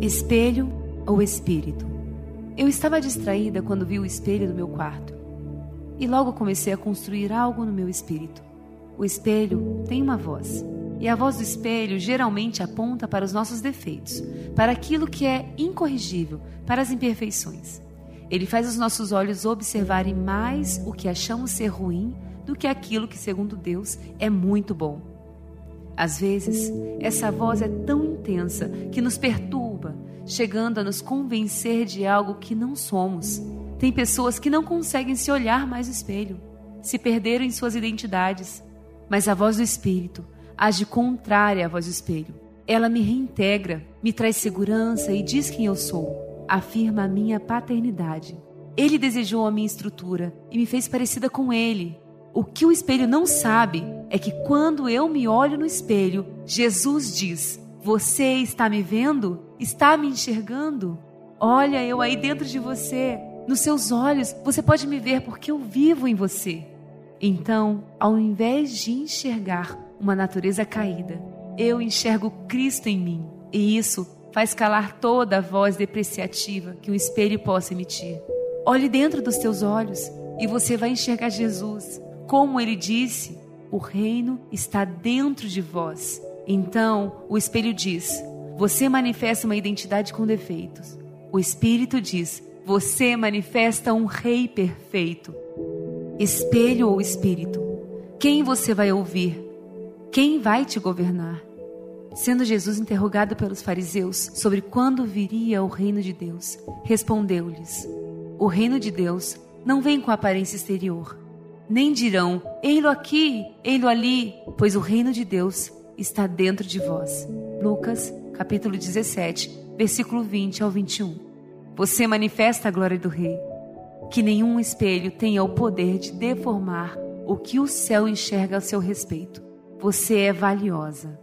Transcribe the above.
Espelho ou espírito? Eu estava distraída quando vi o espelho do meu quarto. E logo comecei a construir algo no meu espírito. O espelho tem uma voz. E a voz do espelho geralmente aponta para os nossos defeitos, para aquilo que é incorrigível, para as imperfeições. Ele faz os nossos olhos observarem mais o que achamos ser ruim do que aquilo que, segundo Deus, é muito bom. Às vezes, essa voz é tão intensa que nos perturba, chegando a nos convencer de algo que não somos. Tem pessoas que não conseguem se olhar mais no espelho, se perderam em suas identidades. Mas a voz do Espírito age contrária à voz do espelho. Ela me reintegra, me traz segurança e diz quem eu sou, afirma a minha paternidade. Ele desejou a minha estrutura e me fez parecida com ele, o que o espelho não sabe é que quando eu me olho no espelho, Jesus diz: Você está me vendo? Está me enxergando? Olha eu aí dentro de você. Nos seus olhos, você pode me ver porque eu vivo em você. Então, ao invés de enxergar uma natureza caída, eu enxergo Cristo em mim. E isso faz calar toda a voz depreciativa que um espelho possa emitir. Olhe dentro dos teus olhos e você vai enxergar Jesus. Como ele disse, o reino está dentro de vós. Então, o espelho diz: você manifesta uma identidade com defeitos. O espírito diz: você manifesta um rei perfeito. Espelho ou espírito? Quem você vai ouvir? Quem vai te governar? Sendo Jesus interrogado pelos fariseus sobre quando viria o reino de Deus, respondeu-lhes: O reino de Deus não vem com aparência exterior nem dirão: Ei-lo aqui, ei-lo ali, pois o reino de Deus está dentro de vós. Lucas, capítulo 17, versículo 20 ao 21. Você manifesta a glória do Rei. Que nenhum espelho tenha o poder de deformar o que o céu enxerga a seu respeito. Você é valiosa.